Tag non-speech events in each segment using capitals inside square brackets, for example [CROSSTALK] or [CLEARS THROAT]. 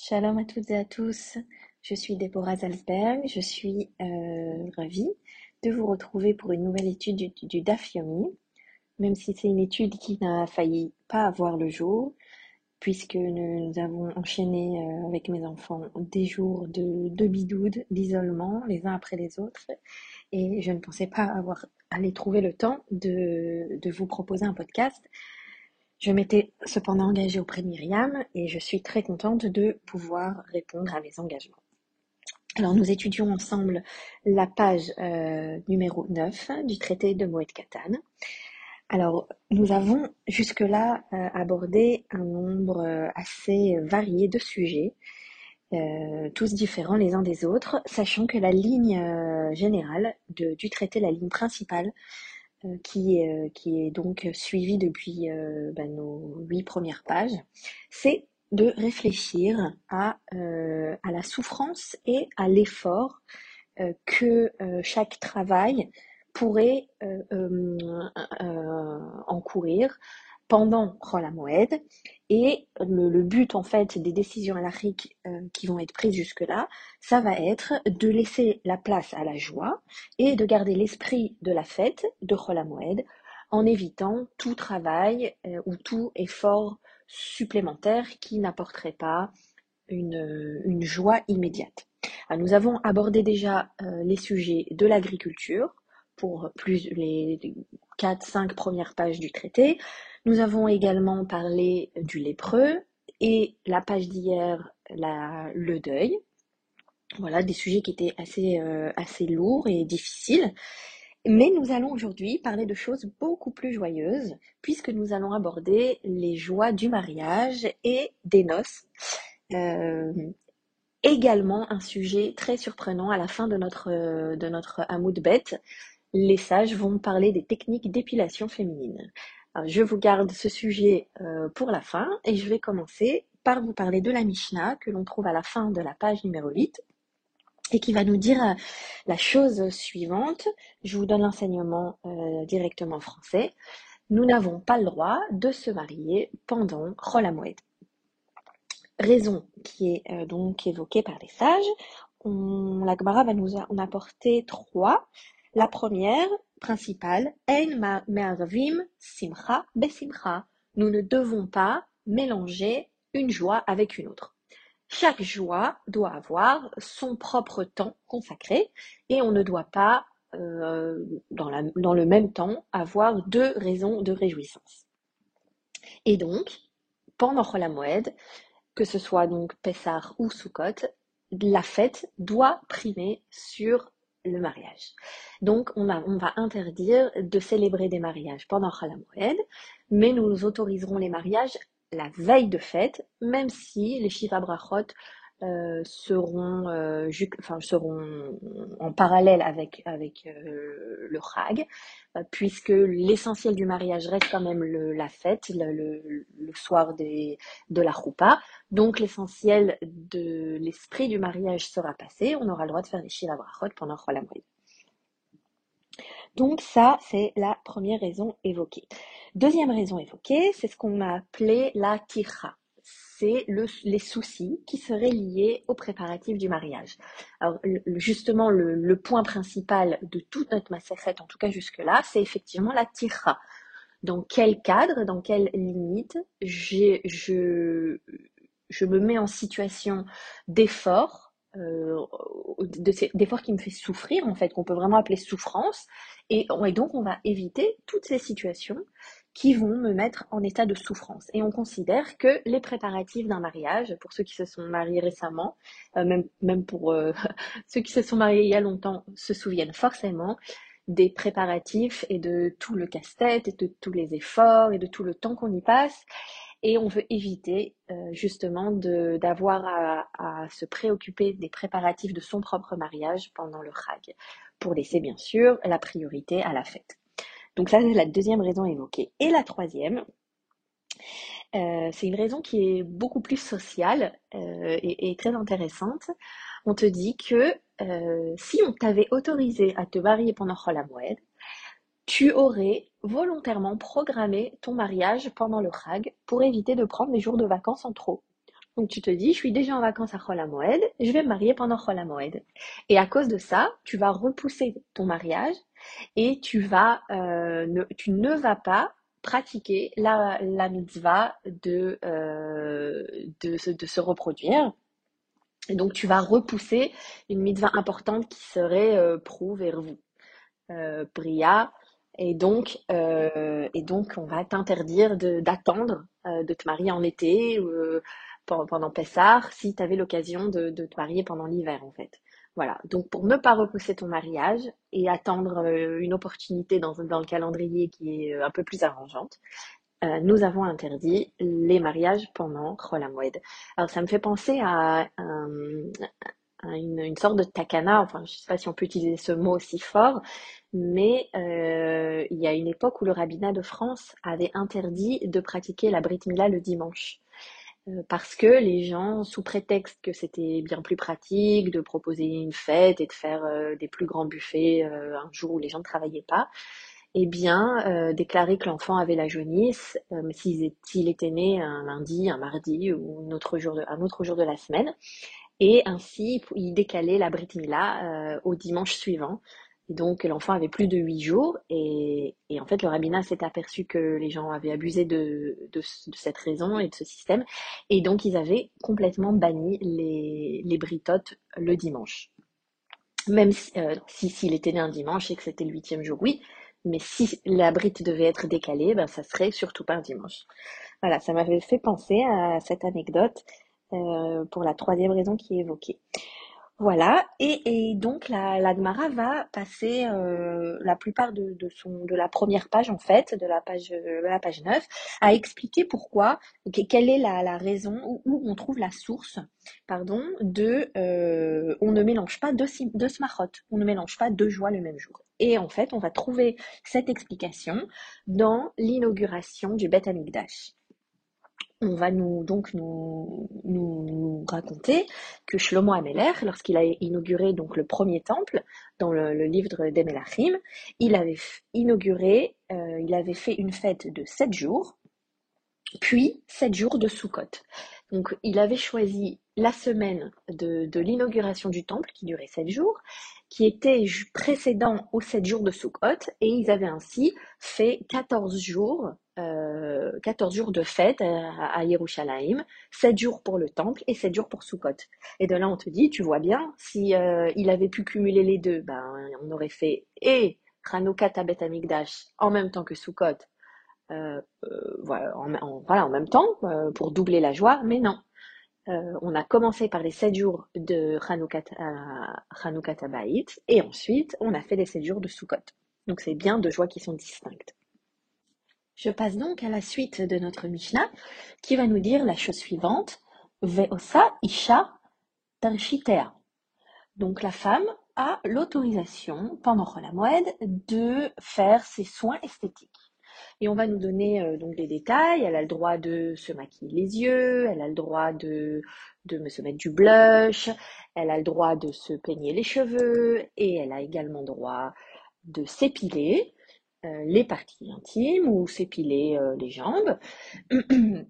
Shalom à toutes et à tous. Je suis Déborah Zalsberg. Je suis euh, ravie de vous retrouver pour une nouvelle étude du, du même si c'est une étude qui n'a failli pas avoir le jour, puisque nous, avons enchaîné euh, avec mes enfants des jours de, de bidoude, d'isolement, les uns après les autres, et je ne pensais pas avoir aller trouver le temps de vous proposer un podcast je m'étais cependant engagée auprès de Myriam et je suis très contente de pouvoir répondre à mes engagements. Alors nous étudions ensemble la page euh, numéro 9 du traité de Moed Katan. Alors nous avons jusque-là euh, abordé un nombre euh, assez varié de sujets, tous différents les uns des autres, sachant que la ligne générale du traité, la ligne principale, qui, euh, qui est donc suivi depuis euh, bah, nos huit premières pages, c'est de réfléchir à, euh, à la souffrance et à l'effort euh, que euh, chaque travail pourrait euh, euh, euh, encourir pendant Chol HaMoed. Et le, but en fait des décisions halachiques euh, qui vont être prises jusque-là, ça va être de laisser la place à la joie et de garder l'esprit de la fête de Chol HaMoed en évitant tout travail euh, ou tout effort supplémentaire qui n'apporterait pas une, joie immédiate. Alors, nous avons abordé déjà euh, les sujets de l'agriculture pour plus les 4-5 premières pages du traité. Nous avons également parlé du lépreux et la page d'hier, le deuil. Voilà, des sujets qui étaient assez, euh, assez lourds et difficiles. Mais nous allons aujourd'hui parler de choses beaucoup plus joyeuses, puisque nous allons aborder les joies du mariage et des noces. Euh, également un sujet très surprenant à la fin de notre, euh, de Hamoud bête. Les sages vont parler des techniques d'épilation féminine. Alors, je vous garde ce sujet euh, pour la fin et je vais commencer par vous parler de la Mishnah que l'on trouve à la fin de la page numéro 8 et qui va nous dire euh, la chose suivante. Je vous donne l'enseignement euh, directement en français. Nous n'avons pas le droit de se marier pendant Chol HaMoed. Raison qui est euh, donc évoquée par les sages. La Gemara va nous en apporter trois. La première, principale, Ein me'arvim simcha besimcha. Nous ne devons pas mélanger une joie avec une autre. Chaque joie doit avoir son propre temps consacré et on ne doit pas, euh, dans, la- le même temps, avoir deux raisons de réjouissance. Et donc, pendant HaMoed, que ce soit donc Pessah ou Sukkot, la fête doit primer sur le mariage. Donc, on, va interdire de célébrer des mariages pendant Chol HaMoed, mais nous autoriserons les mariages la veille de fête, même si les Shiva Brachot euh, seront, euh, enfin, seront en parallèle avec, avec euh, le Chag, euh, puisque l'essentiel du mariage reste quand même le- la fête, le, le- le soir des, de la Choupa. Donc l'essentiel de l'esprit du mariage sera passé, on aura le droit de faire les Shiva Brachot pendant HaMoed. Donc ça, c'est la première raison évoquée. Deuxième raison évoquée, c'est ce qu'on a appelé la tirha. C'est le- les soucis qui seraient liés aux préparatifs du mariage. Alors justement, le, point principal de toute notre massacrette, en tout cas jusque-là, c'est effectivement la tirha. Dans quel cadre, dans quelle limite, je, me mets en situation d'effort, euh, de ces- d'effort qui me fait souffrir, en fait, qu'on peut vraiment appeler souffrance, et donc on va éviter toutes ces situations qui vont me mettre en état de souffrance. Et on considère que les préparatifs d'un mariage, pour ceux qui se sont mariés récemment, euh, même, même pour euh, [LAUGHS] ceux qui se sont mariés il y a longtemps, se souviennent forcément des préparatifs et de tout le casse-tête et de tous les efforts et de tout le temps qu'on y passe. Et on veut éviter euh, justement d'avoir à, à se préoccuper des préparatifs de son propre mariage pendant le Chag, pour laisser bien sûr la priorité à la fête. Donc ça, c'est la deuxième raison évoquée. Et la troisième, euh, c'est une raison qui est beaucoup plus sociale euh, et, très intéressante. On te dit que euh, si on t'avait autorisé à te marier pendant HaMoed, tu aurais volontairement programmé ton mariage pendant le Chag pour éviter de prendre des jours de vacances en trop. Donc tu te dis, je suis déjà en vacances à Chol Moed, je vais me marier pendant Chol Moed. Et à cause de ça, tu vas repousser ton mariage et tu vas, euh, ne, tu ne vas pas pratiquer la, mitzvah de, euh, de, se, reproduire. Et donc tu vas repousser une mitzvah importante qui serait euh, vers vous, euh, Bria. Et donc, euh, et donc, on va t'interdire d'attendre de, te marier en été pendant Pessard si tu avais l'occasion de, te marier pendant l'hiver en fait. Voilà, donc pour ne pas repousser ton mariage et attendre euh, une opportunité dans, le calendrier qui est euh, un peu plus arrangeante, euh, nous avons interdit les mariages pendant Moed. Alors ça me fait penser à, une, sorte de takana, enfin je ne sais pas si on peut utiliser ce mot aussi fort, mais il y a une époque où le rabbinat de France avait interdit de pratiquer la Brit Mila le dimanche. Euh, parce que les gens, sous prétexte que c'était bien plus pratique de proposer une fête et de faire euh, des plus grands buffets euh, un jour où les gens ne travaillaient pas, eh bien, déclarer que l'enfant avait la jaunisse s'il était né un lundi, un mardi ou un autre jour de, la semaine, et ainsi il décalait la Brit au dimanche suivant et donc, l'enfant avait plus de huit jours. Et, en fait, le rabbinat s'est aperçu que les gens avaient abusé de, cette raison et de ce système. Et donc, ils avaient complètement banni les, les britotes le dimanche. Même euh, si s'il était né un dimanche et que c'était le huitième jour, oui. Mais si la brite devait être décalée, ben, ça serait surtout pas un dimanche. Voilà, ça m'avait fait penser à cette anecdote euh, pour la troisième raison qui est évoquée. Voilà, et, et donc la, la va passer euh, la plupart de, de, son, de la première page en fait, de la page, euh, la page 9, à expliquer pourquoi, quelle est la, la raison, où, on trouve la source, pardon, de euh, on ne mélange pas deux, deux smachot, on ne mélange pas deux joies le même jour. Et en fait, on va trouver cette explication dans l'inauguration du Beth Amikdash on va nous donc nous, raconter que Shlomo Ameler, lorsqu'il a inauguré donc le premier temple dans le, livre des Melachim, il avait inauguré, euh, il avait fait une fête de sept jours, puis sept jours de Sukkot. Donc il avait choisi la semaine de, l'inauguration du temple qui durait sept jours, qui était précédent aux sept jours de Sukkot, et ils avaient ainsi fait 14 jours euh, 14 jours de fête à, Yerushalayim, 7 jours pour le temple et 7 jours pour Sukkot. Et de là, on te dit, tu vois bien, si euh, il avait pu cumuler les deux, ben, on aurait fait et Hanouka Tabet Amigdash en même temps que Sukkot, euh, euh, voilà, en, même temps, euh, pour doubler la joie, mais non. on a commencé par les 7 jours de Hanouka Tabaït et ensuite on a fait les 7 jours de Sukkot. Donc c'est bien deux joies qui sont distinctes. Je passe donc à la suite de notre Mishnah qui va nous dire la chose suivante Veosa Isha Tarshitea. Donc la femme a l'autorisation pendant la moed de faire ses soins esthétiques. Et on va nous donner euh, donc détails. Elle a le droit de se maquiller les yeux, elle a le droit de, de se mettre du blush, elle a le droit de se peigner les cheveux et elle a également droit de s'épiler. Euh, les parties intimes ou s'épiler euh, les jambes. [CLEARS THROAT]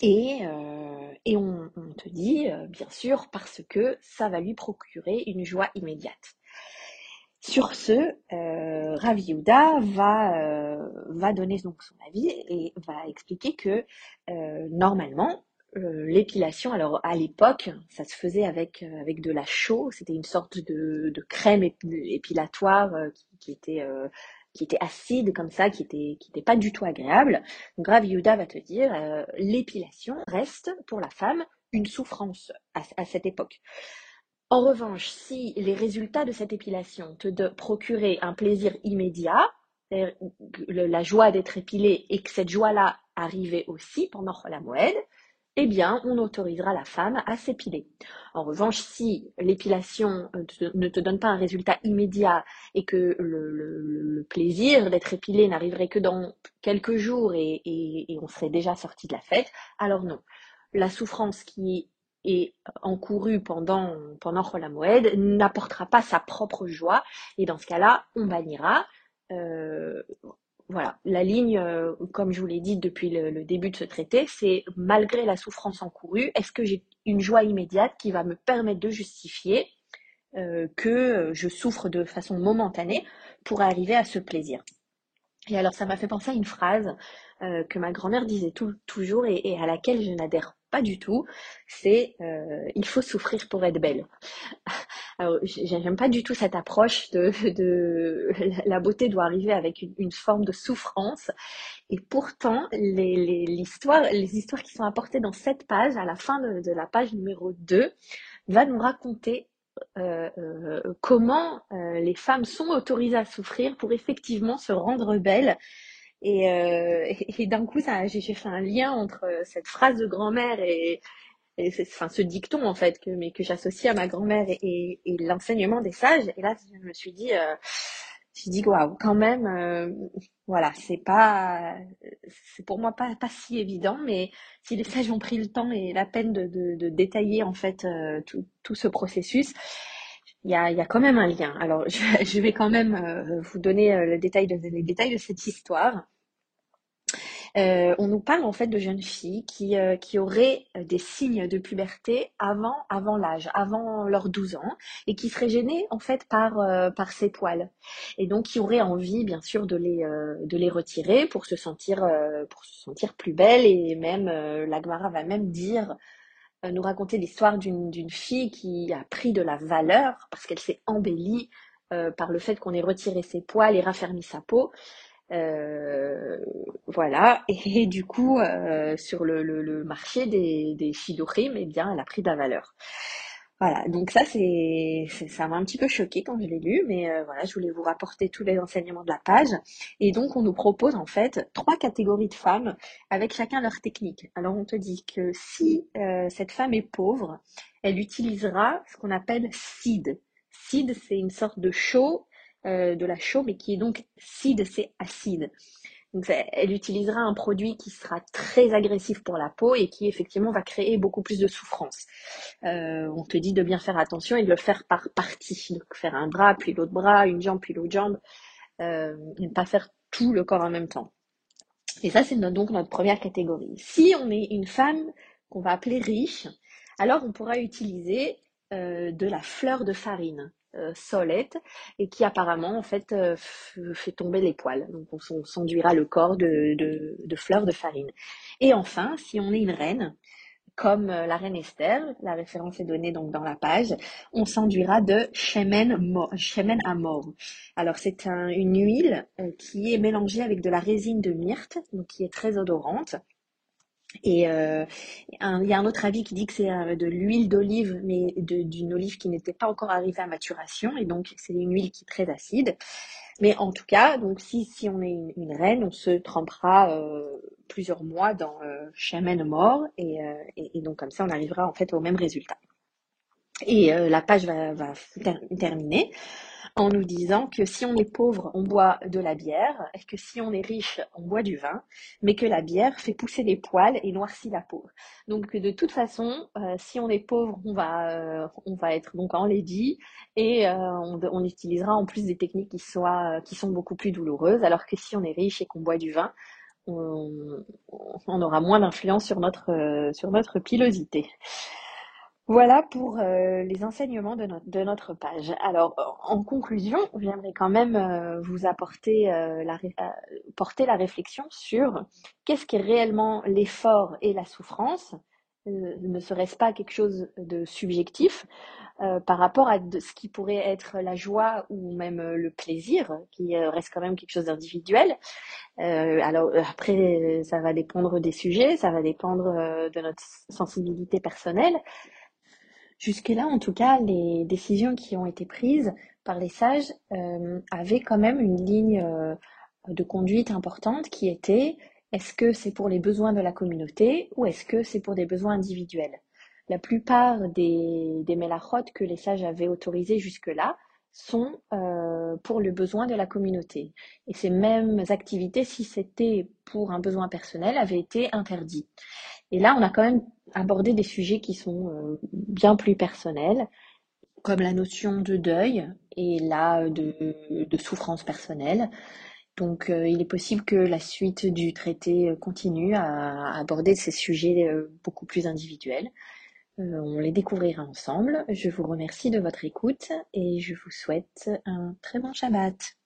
Et, euh, on, te dit, bien sûr, parce que ça va lui procurer une joie immédiate. Sur ce, euh, Ravi va, va donner son avis et va expliquer que normalement, l'épilation, alors à l'époque, ça se faisait avec, de la chaux, c'était une sorte de, crème épilatoire qui, était qui était acide comme ça, qui était, qui pas du tout agréable. Donc Rav Yuda va te dire, euh, l'épilation reste pour la femme une souffrance à, cette époque. En revanche, si les résultats de cette épilation te procuraient un plaisir immédiat, la joie d'être épilé et que cette joie-là arrivait aussi pendant la moed, eh bien, on autorisera la femme à s'épiler. En revanche, si l'épilation euh, ne te donne pas un résultat immédiat et que le, plaisir d'être épilé n'arriverait que dans quelques jours et, on serait déjà sorti de la fête, alors non. La souffrance qui est encourue pendant, pendant n'apportera pas sa propre joie et dans ce cas-là, on bannira. Euh, voilà, la ligne, euh, comme je vous l'ai dit depuis le, début de ce traité, c'est malgré la souffrance encourue, est-ce que j'ai une joie immédiate qui va me permettre de justifier euh, que je souffre de façon momentanée pour arriver à ce plaisir? Et alors ça m'a fait penser à une phrase euh, que ma grand-mère disait toujours et, à laquelle je n'adhère pas du tout, c'est euh, il faut souffrir pour être belle. Alors j'aime pas du tout cette approche de, [LAUGHS] la beauté doit arriver avec une, forme de souffrance. Et pourtant les, les, histoires qui sont apportées dans cette page, à la fin de, la page numéro 2, va nous raconter euh, euh, comment euh, les femmes sont autorisées à souffrir pour effectivement se rendre belles. Et, [LAUGHS] d'un coup, j'ai fait un lien entre cette phrase de grand-mère et, enfin, ce dicton en fait que, mais que j'associe à ma grand-mère et, l'enseignement des sages. Et là, je me suis dit, je dis waouh, quand même, euh, voilà, c'est pas, c'est pour moi pas, pas si évident, mais si les sages ont pris le temps et la peine de, de, détailler en fait euh, tout, tout, ce processus, il y a, y a quand même un lien. Alors, [LAUGHS] je, je vais quand même euh, vous donner le détail de, les détails de cette histoire. Euh, on nous parle en fait de jeunes filles qui, euh, qui auraient euh, des signes de puberté avant, avant l'âge, avant leurs 12 ans, et qui seraient gênées en fait par, par ces poils. Et donc qui auraient envie bien sûr de les, de les retirer pour se sentir, pour se sentir plus belles. Et même, l'Agmara va même dire nous raconter l'histoire d'une fille qui a pris de la valeur parce qu'elle s'est embellie par le fait qu'on ait retiré ses poils et raffermi sa peau. Euh, voilà. Et, du coup, euh, sur le, marché des, des eh bien, elle a pris de la valeur. Voilà, donc ça c'est ça m'a un petit peu choqué quand je l'ai lu, mais euh, voilà, je voulais vous rapporter tous les enseignements de la page. Et donc on nous propose en fait trois catégories de femmes avec chacun leur technique. Alors on te dit que si cette femme est pauvre, elle utilisera ce qu'on appelle seed. Seed c'est une sorte de chaux euh, de la chaux, mais qui est donc cide, c'est acide. Donc elle utilisera un produit qui sera très agressif pour la peau et qui effectivement va créer beaucoup plus de souffrance. Euh, on te dit de bien faire attention et de le faire par partie, donc faire un bras puis l'autre bras, une jambe puis l'autre jambe, euh, ne pas faire tout le corps en même temps. Et ça c'est donc notre première catégorie. Si on est une femme qu'on va appeler riche, alors on pourra utiliser de la fleur de farine. Euh, solette et qui apparemment en fait euh, fait tomber les poils. Donc on, s'enduira le corps de, de, fleurs de farine. Et enfin, si on est une reine, comme euh, la reine Esther, la référence est donnée donc dans la page, on s'enduira de shemen, à mort. Alors c'est une huile qui est mélangée avec de la résine de myrte, donc qui est très odorante. Et euh, il y a un autre avis qui dit que c'est euh, de l'huile d'olive, mais d'une olive qui n'était pas encore arrivée à maturation, et donc c'est une huile qui est très acide. Mais en tout cas, donc si, si on est une, reine, on se trempera euh, plusieurs mois dans euh, chamen mort, et, et, donc comme ça, on arrivera en fait au même résultat. Et la page va, va terminer en nous disant que si on est pauvre, on boit de la bière, et que si on est riche, on boit du vin, mais que la bière fait pousser les poils et noircit la peau. Donc de toute façon, euh, si on est pauvre, on va, euh, on va être donc enlaidi et euh, on, utilisera en plus des techniques qui, sont beaucoup plus douloureuses, alors que si on est riche et qu'on boit du vin, on, aura moins d'influence sur notre pilosité. Voilà pour euh, les enseignements de, notre page. Alors, en conclusion, j'aimerais quand même euh, vous apporter euh, la, réflexion sur qu'est-ce qui est réellement l'effort et la souffrance. ne serait-ce pas quelque chose de subjectif par rapport à ce qui pourrait être la joie ou même le plaisir, qui reste quand même quelque chose d'individuel. alors après, ça va dépendre des sujets, ça va dépendre de notre sensibilité personnelle. Jusque-là, en tout cas, les décisions qui ont été prises par les sages euh, avaient quand même une ligne euh, de conduite importante qui était est-ce que c'est pour les besoins de la communauté ou est-ce que c'est pour des besoins individuels? La plupart des, des que les sages avaient autorisés jusque-là sont euh, pour le besoin de la communauté. Et ces mêmes activités, si c'était pour un besoin personnel, avaient été interdites. Et là, on a quand même abordé des sujets qui sont euh, bien plus personnels, comme la notion de deuil et là de, souffrance personnelle. Donc il est possible que la suite du traité continue à aborder ces sujets beaucoup plus individuels. on les découvrira ensemble. Je vous remercie de votre écoute et je vous souhaite un très bon Shabbat.